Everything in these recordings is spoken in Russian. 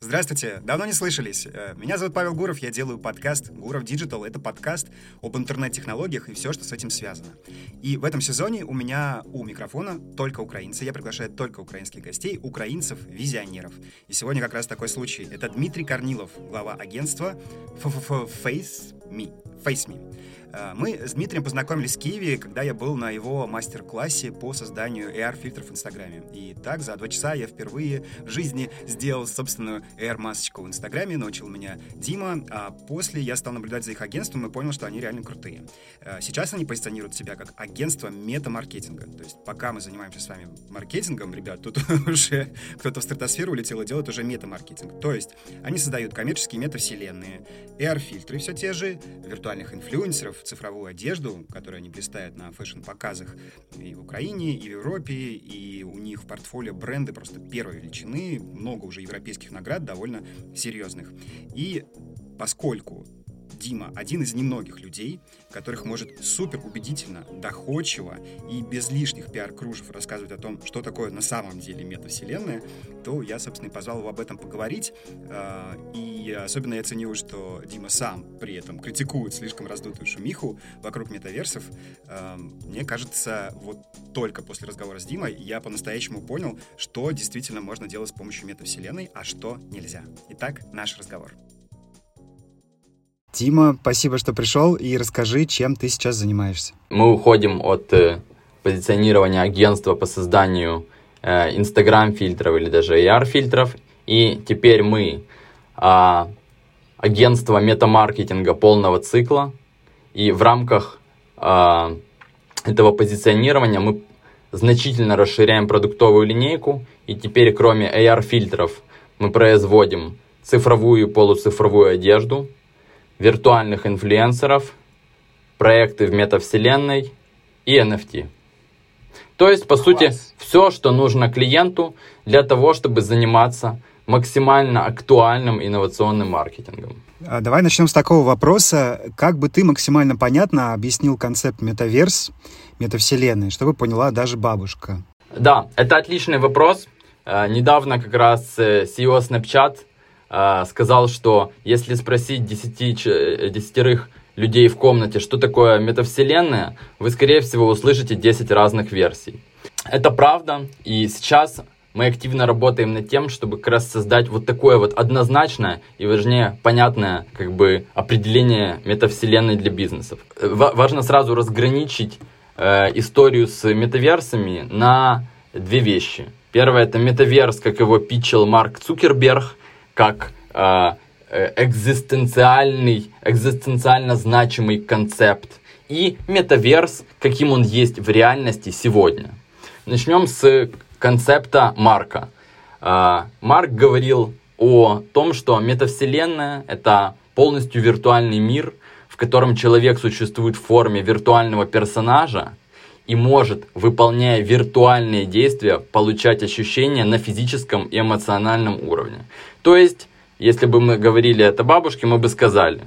Здравствуйте, давно не слышались. Э, меня зовут Павел Гуров, я делаю подкаст «Гуров Digital». Это подкаст об интернет-технологиях и все, что с этим связано. И в этом сезоне у меня у микрофона только украинцы. Я приглашаю только украинских гостей, украинцев-визионеров. И сегодня как раз такой случай. Это Дмитрий Корнилов, глава агентства Face Me. Face Me. Э, мы с Дмитрием познакомились в Киеве, когда я был на его мастер-классе по созданию AR-фильтров в Инстаграме. И так за два часа я впервые в жизни сделал собственную AR-масочку в Инстаграме, научил меня Дима, а после я стал наблюдать за их агентством и понял, что они реально крутые. Э, сейчас они позиционируют себя как агентство мета-маркетинга. То есть пока мы занимаемся с вами маркетингом, ребят, тут уже кто-то в стратосферу улетел и делает уже мета-маркетинг. То есть они создают коммерческие метавселенные, AR-фильтры все те же, виртуальных инфлюенсеров, цифровую одежду, которую они блистают на фэшн-показах и в Украине, и в Европе, и у них в портфолио бренды просто первой величины, много уже европейских наград, довольно серьезных. И поскольку Дима один из немногих людей, которых может супер убедительно, доходчиво и без лишних пиар-кружев рассказывать о том, что такое на самом деле метавселенная, то я, собственно, и позвал его об этом поговорить. А, и особенно я ценю, что Дима сам при этом критикует слишком раздутую шумиху вокруг метаверсов. А, мне кажется, вот только после разговора с Димой я по-настоящему понял, что действительно можно делать с помощью метавселенной, а что нельзя. Итак, наш разговор. Тима, спасибо, что пришел, и расскажи, чем ты сейчас занимаешься. Мы уходим от э, позиционирования агентства по созданию э, Instagram-фильтров или даже AR-фильтров, и теперь мы э, агентство метамаркетинга полного цикла, и в рамках э, этого позиционирования мы значительно расширяем продуктовую линейку, и теперь кроме AR-фильтров мы производим цифровую и полуцифровую одежду, виртуальных инфлюенсеров, проекты в метавселенной и NFT. То есть, по Класс. сути, все, что нужно клиенту для того, чтобы заниматься максимально актуальным инновационным маркетингом. А давай начнем с такого вопроса. Как бы ты максимально понятно объяснил концепт метаверс, метавселенной, чтобы поняла даже бабушка? Да, это отличный вопрос. Э, недавно как раз э, CEO Snapchat а, сказал, что если спросить десяти, десятерых людей в комнате, что такое метавселенная, вы, скорее всего, услышите 10 разных версий. Это правда, и сейчас мы активно работаем над тем, чтобы как раз создать вот такое вот однозначное и, важнее, понятное как бы определение метавселенной для бизнесов. Важно сразу разграничить э, историю с метаверсами на две вещи. Первое это метаверс, как его питчил Марк Цукерберг, как э, э, экзистенциальный, экзистенциально значимый концепт и метаверс, каким он есть в реальности сегодня. Начнем с концепта Марка. Э, Марк говорил о том, что метавселенная — это полностью виртуальный мир, в котором человек существует в форме виртуального персонажа и может, выполняя виртуальные действия, получать ощущения на физическом и эмоциональном уровне. То есть, если бы мы говорили это бабушке, мы бы сказали,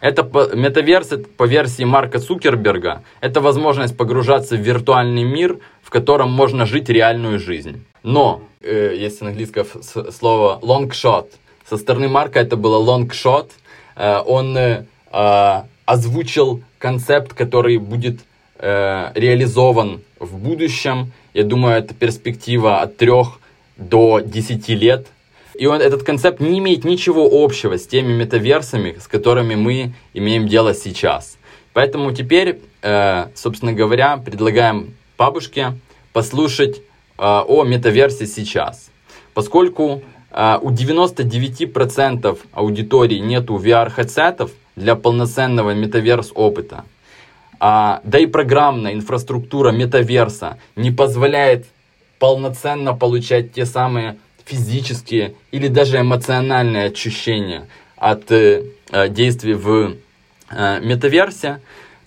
это метаверс по версии Марка Цукерберга, это возможность погружаться в виртуальный мир, в котором можно жить реальную жизнь. Но, э, есть на английском слово long shot, со стороны Марка это было long shot, э, он э, озвучил концепт, который будет э, реализован в будущем. Я думаю, это перспектива от 3 до 10 лет. И он, этот концепт не имеет ничего общего с теми метаверсами, с которыми мы имеем дело сейчас. Поэтому теперь, э, собственно говоря, предлагаем бабушке послушать э, о метаверсе сейчас. Поскольку э, у 99% аудитории нету VR-хедсетов для полноценного метаверс опыта, а, да и программная инфраструктура метаверса не позволяет полноценно получать те самые физические или даже эмоциональные ощущения от э, э действий в э, метаверсе,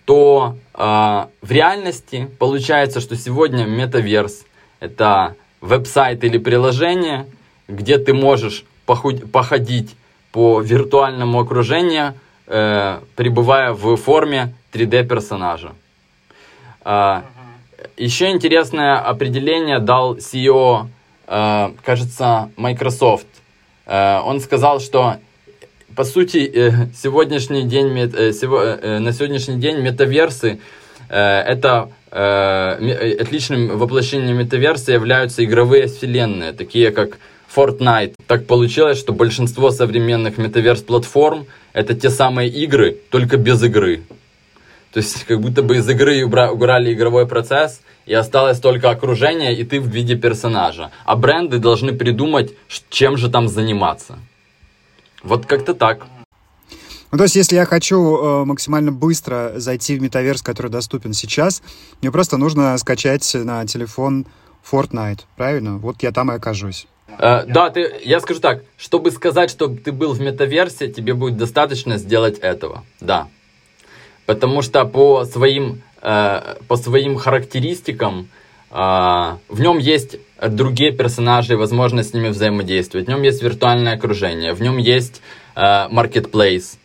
то э, в реальности получается, что сегодня метаверс это веб-сайт или приложение, где ты можешь походить по виртуальному окружению, э, пребывая в форме 3D персонажа. Э, еще интересное определение дал CEO, кажется, Microsoft, он сказал, что по сути сегодняшний день, на сегодняшний день метаверсы это отличным воплощением метаверса являются игровые вселенные, такие как Fortnite. Так получилось, что большинство современных метаверс-платформ это те самые игры, только без игры. То есть, как будто бы из игры убрали игровой процесс, и осталось только окружение, и ты в виде персонажа. А бренды должны придумать, чем же там заниматься. Вот как-то так. Ну, то есть, если я хочу э, максимально быстро зайти в метаверс, который доступен сейчас, мне просто нужно скачать на телефон Fortnite, правильно? Вот я там и окажусь. Э, да, ты, я скажу так, чтобы сказать, что ты был в метаверсе, тебе будет достаточно сделать этого, да. Потому что по своим, по своим характеристикам э, в нем есть другие персонажи, возможность с ними взаимодействовать. В нем есть виртуальное окружение, в нем есть э, marketplace.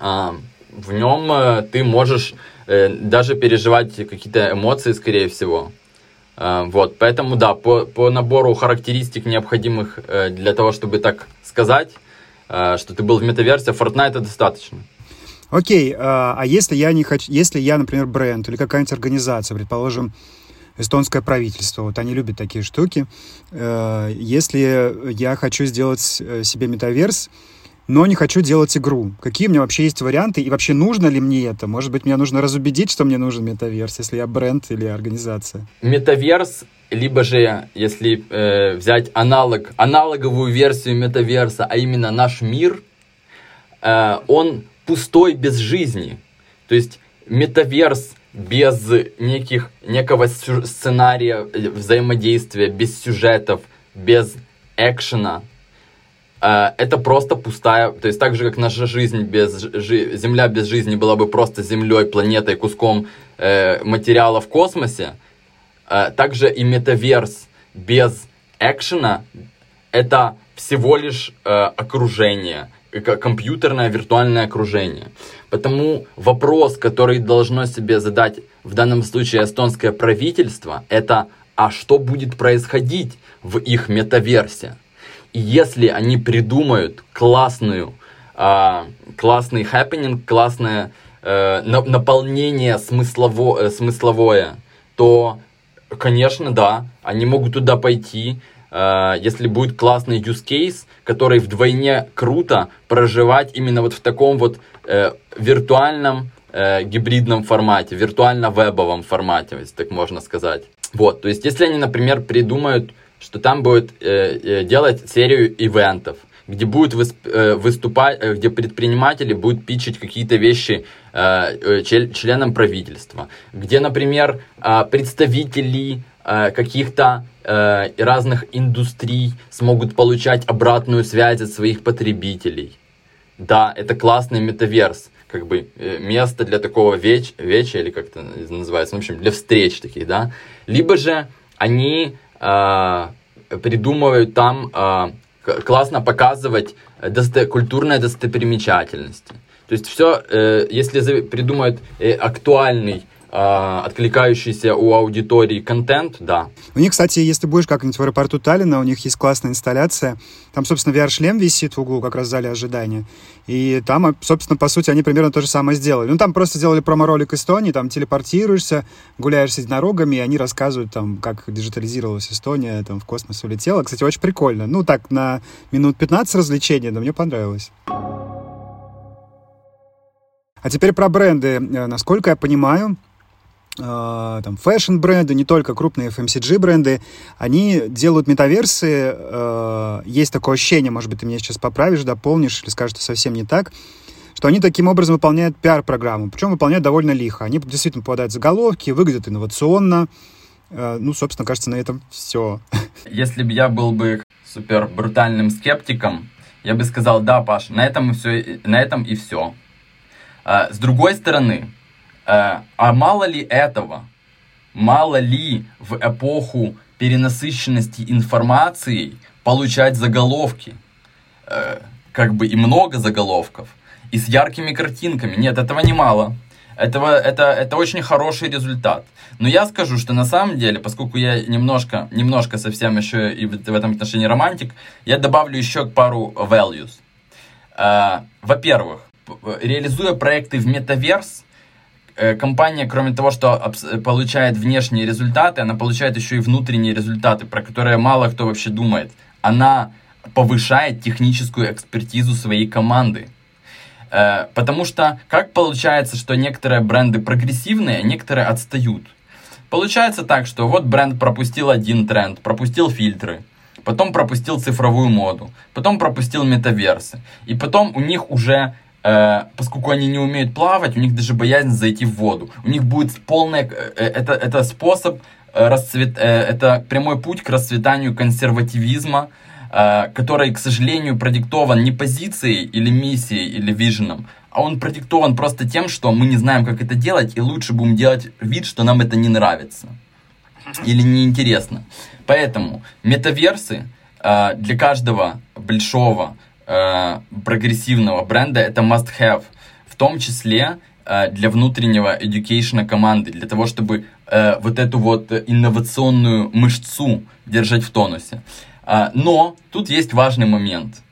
Э, в нем э, ты можешь э, даже переживать какие-то эмоции, скорее всего. Э, вот, поэтому да, по, по набору характеристик, необходимых э, для того, чтобы так сказать, э, что ты был в метаверсе, Fortnite достаточно. Окей, а если я не хочу, если я, например, бренд или какая-нибудь организация, предположим, эстонское правительство, вот они любят такие штуки. Если я хочу сделать себе метаверс, но не хочу делать игру. Какие у меня вообще есть варианты? И вообще нужно ли мне это? Может быть, мне нужно разубедить, что мне нужен метаверс, если я бренд или организация? Метаверс, либо же, если э, взять аналог, аналоговую версию метаверса, а именно наш мир, э, он пустой без жизни. То есть метаверс без неких, некого сценария э, взаимодействия, без сюжетов, без экшена, Э, это просто пустая, то есть так же, как наша жизнь без, жи, Земля без жизни была бы просто Землей, планетой, куском э, материала в космосе, э, также и метаверс без экшена это всего лишь э, окружение, компьютерное виртуальное окружение. Потому вопрос, который должно себе задать в данном случае эстонское правительство, это а что будет происходить в их метаверсе? И если они придумают классную, э, классный happening, классное э, наполнение смыслово, э, смысловое, то, конечно, да, они могут туда пойти, э, если будет классный use case, который вдвойне круто проживать именно вот в таком вот э, виртуальном э, гибридном формате, виртуально-вебовом формате, если так можно сказать. Вот, то есть, если они, например, придумают что там будет э, э, делать серию ивентов, где будет э, выступать, где предприниматели будут пичить какие-то вещи членам правительства, где, например, представители каких-то разных индустрий смогут получать обратную связь от своих потребителей. Да, это классный метаверс, как бы место для такого веч, веча, или как это называется, в общем, для встреч таких, да. Либо же они э, придумывают там э, классно показывать досто культурные достопримечательности. То есть все, э, если придумают э, актуальный э, откликающийся у аудитории контент, да. У них, кстати, если будешь как-нибудь в аэропорту Таллина, у них есть классная инсталляция. Там, собственно, VR-шлем висит в углу, как раз в зале ожидания. И там, собственно, по сути, они примерно то же самое сделали. Ну, там просто сделали промо-ролик Эстонии, там телепортируешься, гуляешь с единорогами, и они рассказывают, там, как диджитализировалась Эстония, там, в космос улетела. Кстати, очень прикольно. Ну, так, на минут 15 развлечения, но мне понравилось. А теперь про бренды. Э, насколько я понимаю, Э, там, фэшн-бренды, не только крупные FMCG-бренды, они делают метаверсы, э, есть такое ощущение, может быть, ты меня сейчас поправишь, дополнишь или скажешь, что совсем не так, что они таким образом выполняют пиар-программу, причем выполняют довольно лихо. Они действительно попадают в заголовки, выглядят инновационно. Э, ну, собственно, кажется, на этом все. Если бы я был бы супер брутальным скептиком, я бы сказал, да, Паш, на этом все, на этом и все. С другой стороны, а мало ли этого? Мало ли в эпоху перенасыщенности информацией получать заголовки? Э, как бы и много заголовков. И с яркими картинками. Нет, этого не мало. этого, это, это очень хороший результат. Но я скажу, что на самом деле, поскольку я немножко, немножко совсем еще и в, в этом отношении романтик, я добавлю еще пару values. Э, во-первых, реализуя проекты в метаверс, э, компания, кроме того, что получает внешние результаты, она получает еще и внутренние результаты, про которые мало кто вообще думает. Она повышает техническую экспертизу своей команды. Э, потому что как получается, что некоторые бренды прогрессивные, а некоторые отстают? Получается так, что вот бренд пропустил один тренд, пропустил фильтры, потом пропустил цифровую моду, потом пропустил метаверсы, и потом у них уже Э, поскольку они не умеют плавать, у них даже боязнь зайти в воду. У них будет полная... Э, это, это способ, э, расцвет, э, это прямой путь к расцветанию консервативизма, Э, который, к сожалению, продиктован не позицией или миссией или виженом, а он продиктован просто тем, что мы не знаем, как это делать, и лучше будем делать вид, что нам это не нравится или неинтересно. Поэтому метаверсы э, для каждого большого э, прогрессивного бренда это must-have, в том числе э, для внутреннего education команды, для того, чтобы э, вот эту вот инновационную мышцу держать в тонусе. А, но тут есть важный момент.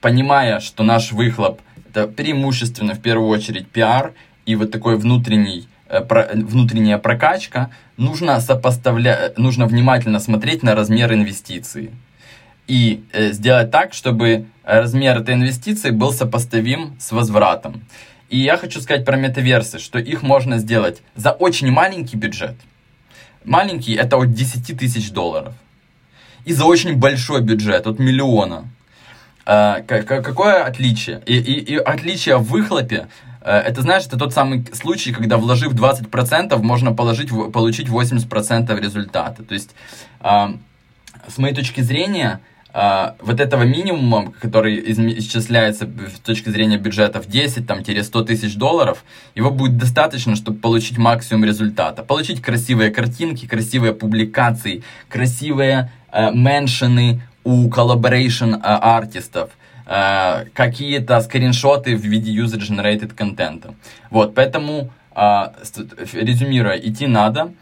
Понимая, что наш выхлоп это преимущественно в первую очередь пиар и вот такой внутренний э, внутренняя прокачка, нужно сопоставлять, нужно внимательно смотреть на размер инвестиции и э, сделать так, чтобы размер этой инвестиции был сопоставим с возвратом. И я хочу сказать про метаверсы, что их можно сделать за очень маленький бюджет. Маленький это от 10 тысяч долларов и за очень большой бюджет, от миллиона. А, какое отличие? И, и, и отличие в выхлопе, э, это, знаешь, это тот самый случай, когда вложив 20%, можно положить, получить 80% результата. То есть, а, с моей точки зрения, а, вот этого минимума, который исчисляется с точки зрения бюджетов 10-100 тысяч долларов, его будет достаточно, чтобы получить максимум результата. Получить красивые картинки, красивые публикации, красивые Э, у collaboration э, артистов, э, какие-то скриншоты в виде user-generated контента. Вот, поэтому, резюмируя, идти надо,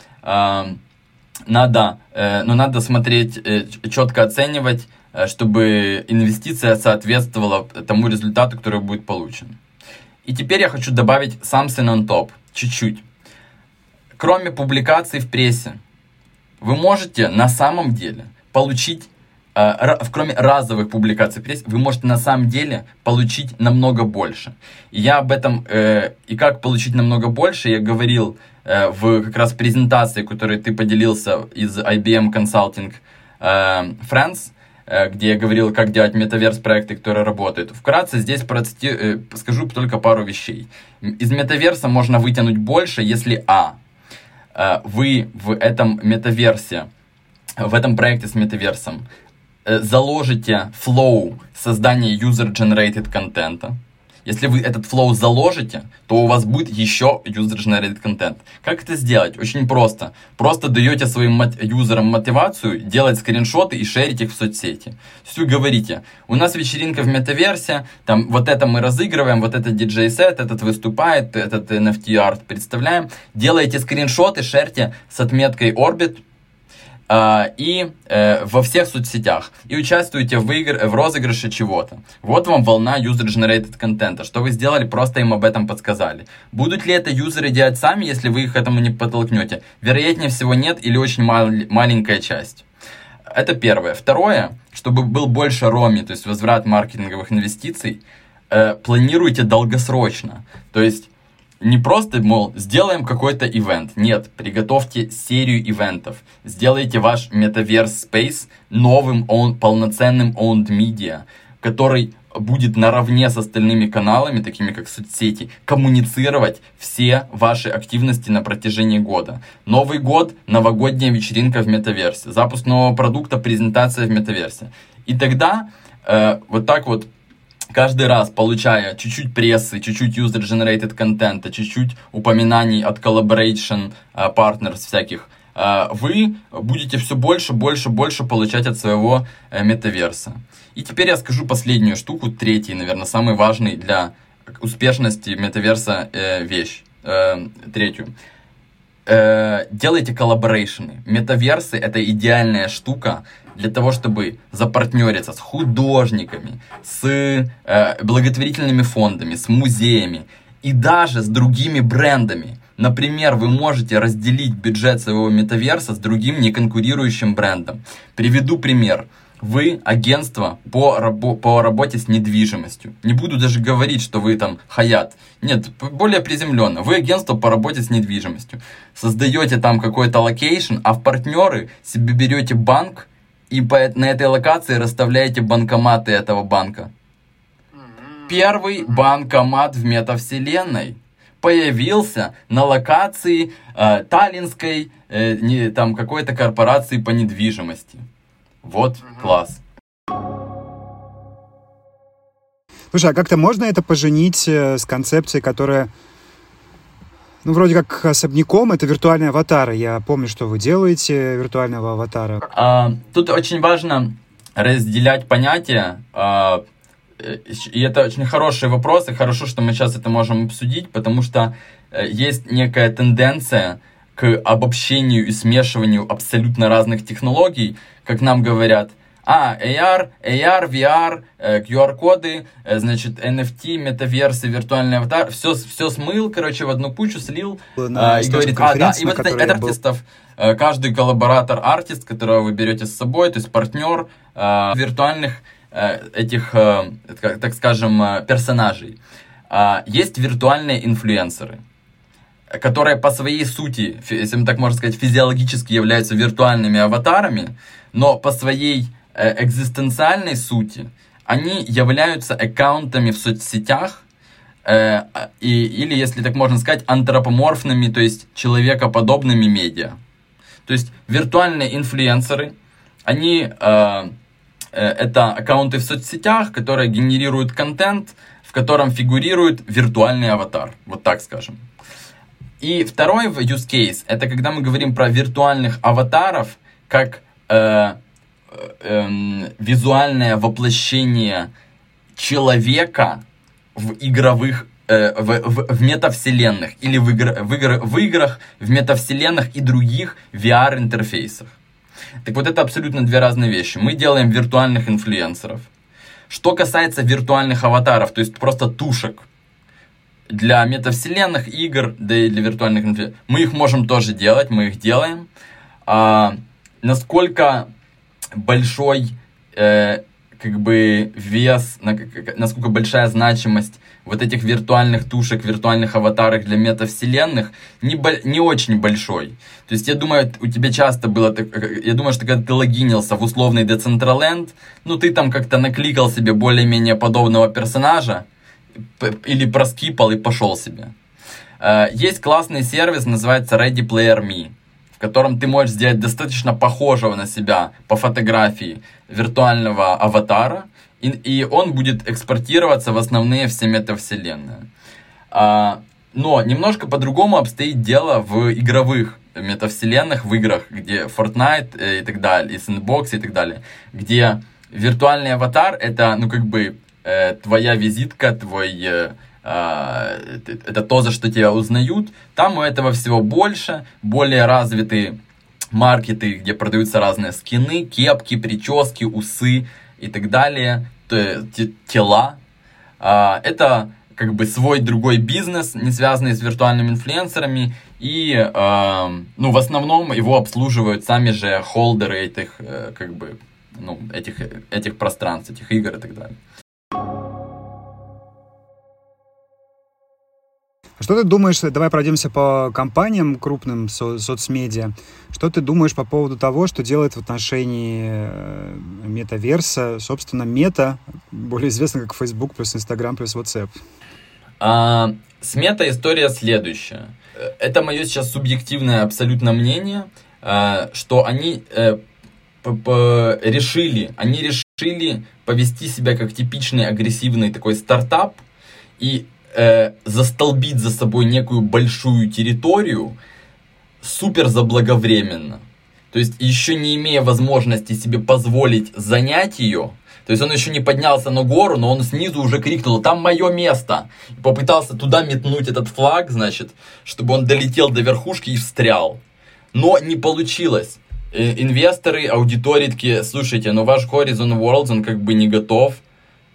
надо, но надо смотреть, четко оценивать, чтобы инвестиция соответствовала тому результату, который будет получен. И теперь я хочу добавить something on top, чуть-чуть. Кроме публикаций в прессе, вы можете на самом деле получить э, кроме разовых публикаций в прессе, вы можете на самом деле получить намного больше. И я об этом, э, и как получить намного больше, я говорил э, в как раз презентации, которой ты поделился из IBM Consulting э, э, где я говорил, как делать метаверс проекты, которые работают. Вкратце здесь процити... э, скажу только пару вещей. Из метаверса можно вытянуть больше, если а, э, вы в этом метаверсе в этом проекте с метаверсом э, заложите flow создания user-generated контента, если вы этот flow заложите, то у вас будет еще user-generated контент. Как это сделать? Очень просто. Просто даете своим мот- юзерам мотивацию делать скриншоты и шерить их в соцсети. То говорите, у нас вечеринка в метаверсе, там вот это мы разыгрываем, вот это диджей-сет, этот выступает, этот NFT-арт представляем. Делаете скриншоты, шерьте с отметкой Orbit, и э, во всех соцсетях и участвуете в, игр, в розыгрыше чего-то. Вот вам волна user-generated контента. Что вы сделали, просто им об этом подсказали. Будут ли это юзеры делать сами, если вы их этому не подтолкнете? Вероятнее всего нет или очень мал, маленькая часть. Это первое. Второе, чтобы был больше роми, то есть возврат маркетинговых инвестиций, э, планируйте долгосрочно. То есть не просто, мол, сделаем какой-то ивент. Нет, приготовьте серию ивентов. Сделайте ваш Metaverse Space новым own, полноценным owned media, который будет наравне с остальными каналами, такими как соцсети, коммуницировать все ваши активности на протяжении года. Новый год, новогодняя вечеринка в метаверсе, запуск нового продукта, презентация в метаверсе. И тогда э, вот так вот каждый раз получая чуть-чуть прессы, чуть-чуть user-generated контента, чуть-чуть упоминаний от collaboration uh, partners всяких, uh, вы будете все больше, больше, больше получать от своего uh, метаверса. И теперь я скажу последнюю штуку, третий, наверное, самый важный для успешности метаверса э, вещь. э, третью. Э, делайте collaboration ы. Метаверсы это идеальная штука для того, чтобы запартнериться с художниками, с э, благотворительными фондами, с музеями и даже с другими брендами. Например, вы можете разделить бюджет своего метаверса с другим неконкурирующим брендом. Приведу пример. Вы агентство по, рабо- по работе с недвижимостью. Не буду даже говорить, что вы там Hyatt. Нет, более приземленно. Вы агентство по работе с недвижимостью. Создаете там какой-то location, а в партнеры себе берете банк и по, на этой локации расставляете банкоматы этого банка. Первый банкомат в метавселенной появился на локации э, таллинской э, не, там какой-то корпорации по недвижимости. Вот класс. Слушай, а как-то можно это поженить э, с концепцией, которая, ну, вроде как особняком, это виртуальные аватары. Я помню, что вы делаете виртуального аватара. А, тут очень важно разделять понятия. А, э, и это очень хороший вопрос, и хорошо, что мы сейчас это можем обсудить, потому что э, есть некая тенденция к обобщению и смешиванию абсолютно разных технологий, как нам говорят – а, AR, AR, VR, QR-коды, значит, NFT, метаверсы, виртуальный аватар, все, все смыл, короче, в одну кучу слил. На и говорит, а, да, и вот это, это артистов, был... каждый коллаборатор артист, которого вы берете с собой, то есть партнер виртуальных этих, так скажем, персонажей. Есть виртуальные инфлюенсеры которые по своей сути, если так можно сказать, физиологически являются виртуальными аватарами, но по своей экзистенциальной сути, они являются аккаунтами в соцсетях, э, и, или, если так можно сказать, антропоморфными, то есть человекоподобными медиа. То есть виртуальные инфлюенсеры, они э, э, это аккаунты в соцсетях, которые генерируют контент, в котором фигурирует виртуальный аватар, вот так скажем. И второй use case, это когда мы говорим про виртуальных аватаров, как э, эм, визуальное воплощение человека в игровых э, в, в, в метавселенных или в, игр, в, игр, в играх, в метавселенных и других VR-интерфейсах. Так вот, это абсолютно две разные вещи. Мы делаем виртуальных инфлюенсеров. Что касается виртуальных аватаров, то есть просто тушек для метавселенных игр, да и для виртуальных инфлюенсеров, мы их можем тоже делать, мы их делаем. А, насколько большой э, как бы вес, на, насколько большая значимость вот этих виртуальных тушек, виртуальных аватаров для метавселенных не, не очень большой. То есть я думаю, у тебя часто было, я думаю, что когда ты логинился в условный Decentraland, ну ты там как-то накликал себе более-менее подобного персонажа, или проскипал и пошел себе. Э, есть классный сервис, называется Ready Player Me котором ты можешь сделать достаточно похожего на себя по фотографии виртуального аватара, и, и он будет экспортироваться в основные все метавселенные. А, но немножко по-другому обстоит дело в игровых метавселенных, в играх, где Fortnite э, и так далее, и Sandbox и так далее, где виртуальный аватар это, ну, как бы, э, твоя визитка, твой... Э, а, это то, за что тебя узнают. Там у этого всего больше, более развитые маркеты, где продаются разные скины, кепки, прически, усы и так далее, тела. А, это как бы свой другой бизнес, не связанный с виртуальными инфлюенсерами, и э, ну, в основном его обслуживают сами же холдеры этих, э, как бы, ну, этих, этих пространств, этих игр и так далее. Что ты думаешь, давай пройдемся по компаниям крупным со- соцмедиа, что ты думаешь по поводу того, что делает в отношении э, метаверса, собственно, мета, более известно как Facebook плюс Instagram плюс WhatsApp? А, с мета история следующая. Это мое сейчас субъективное абсолютно мнение, а, что они э, решили, они решили повести себя как типичный агрессивный такой стартап, и э, застолбить за собой некую большую территорию супер заблаговременно. то есть еще не имея возможности себе позволить занять ее, то есть он еще не поднялся на гору, но он снизу уже крикнул, там мое место. И попытался туда метнуть этот флаг, значит, чтобы он долетел до верхушки и встрял. Но не получилось. Э, инвесторы, аудитории такие, слушайте, но ваш Horizon Worlds, он как бы не готов.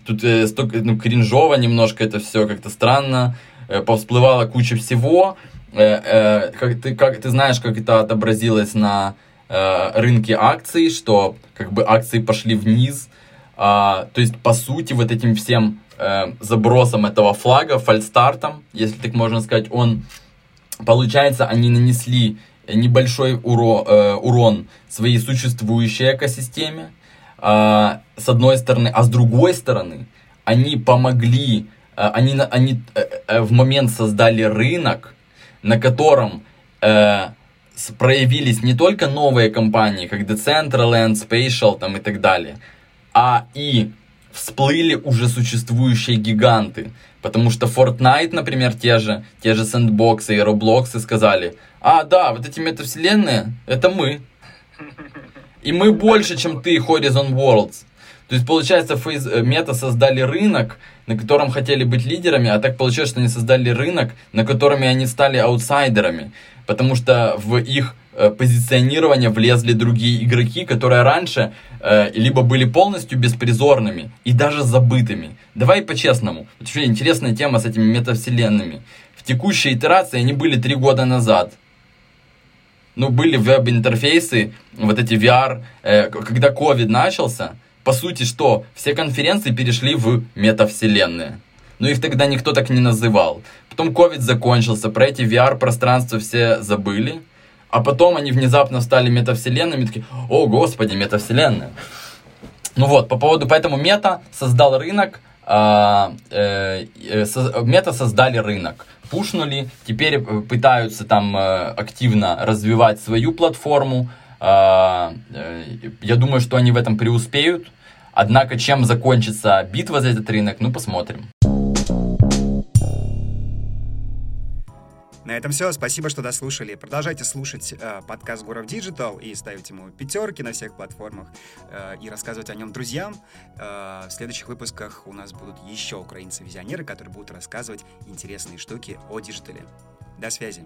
Тут э, столько, ну, кринжово немножко это все, как-то странно. Э, повсплывала куча всего. Э, э, как, ты, как, ты знаешь, как это отобразилось на э, рынке акций, что как бы акции пошли вниз, а, то есть, по сути, вот этим всем э, забросом этого флага, фальстартом, если так можно сказать, он, получается, они нанесли небольшой уро, э, урон своей существующей экосистеме, э, с одной стороны, а с другой стороны, они помогли, э, они, они э, в момент создали рынок, на котором э, проявились не только новые компании, как Decentraland, Spatial там, и так далее, а и всплыли уже существующие гиганты. Потому что Fortnite, например, те же, те же сэндбоксы и Roblox сказали, а, да, вот эти метавселенные, это мы. И мы больше, чем ты, Horizon Worlds. То есть, получается, фейс, э, мета создали рынок, на котором хотели быть лидерами, а так получилось, что они создали рынок, на котором они стали аутсайдерами. Потому что в их Э, позиционирования влезли другие игроки, которые раньше э, либо были полностью беспризорными и даже забытыми. Давай по-честному. Вот интересная тема с этими метавселенными. В текущей итерации они были три года назад. Ну, были веб-интерфейсы, вот эти VR, э, когда COVID начался, по сути, что все конференции перешли в метавселенные. Но их тогда никто так не называл. Потом COVID закончился, про эти VR-пространства все забыли. А потом они внезапно стали метавселенными, такие, о господи, метавселенная. Ну вот, по поводу, поэтому мета создал рынок, э, э, со, мета создали рынок, пушнули, теперь э, пытаются там э, активно развивать свою платформу. Э, э, я думаю, что они в этом преуспеют. Однако, чем закончится битва за этот рынок, ну посмотрим. На этом все. Спасибо, что дослушали. Продолжайте слушать э, подкаст Гуров Digital и ставить ему пятерки на всех платформах э, и рассказывать о нем друзьям. Э, в следующих выпусках у нас будут еще украинцы-визионеры, которые будут рассказывать интересные штуки о digital е. До связи.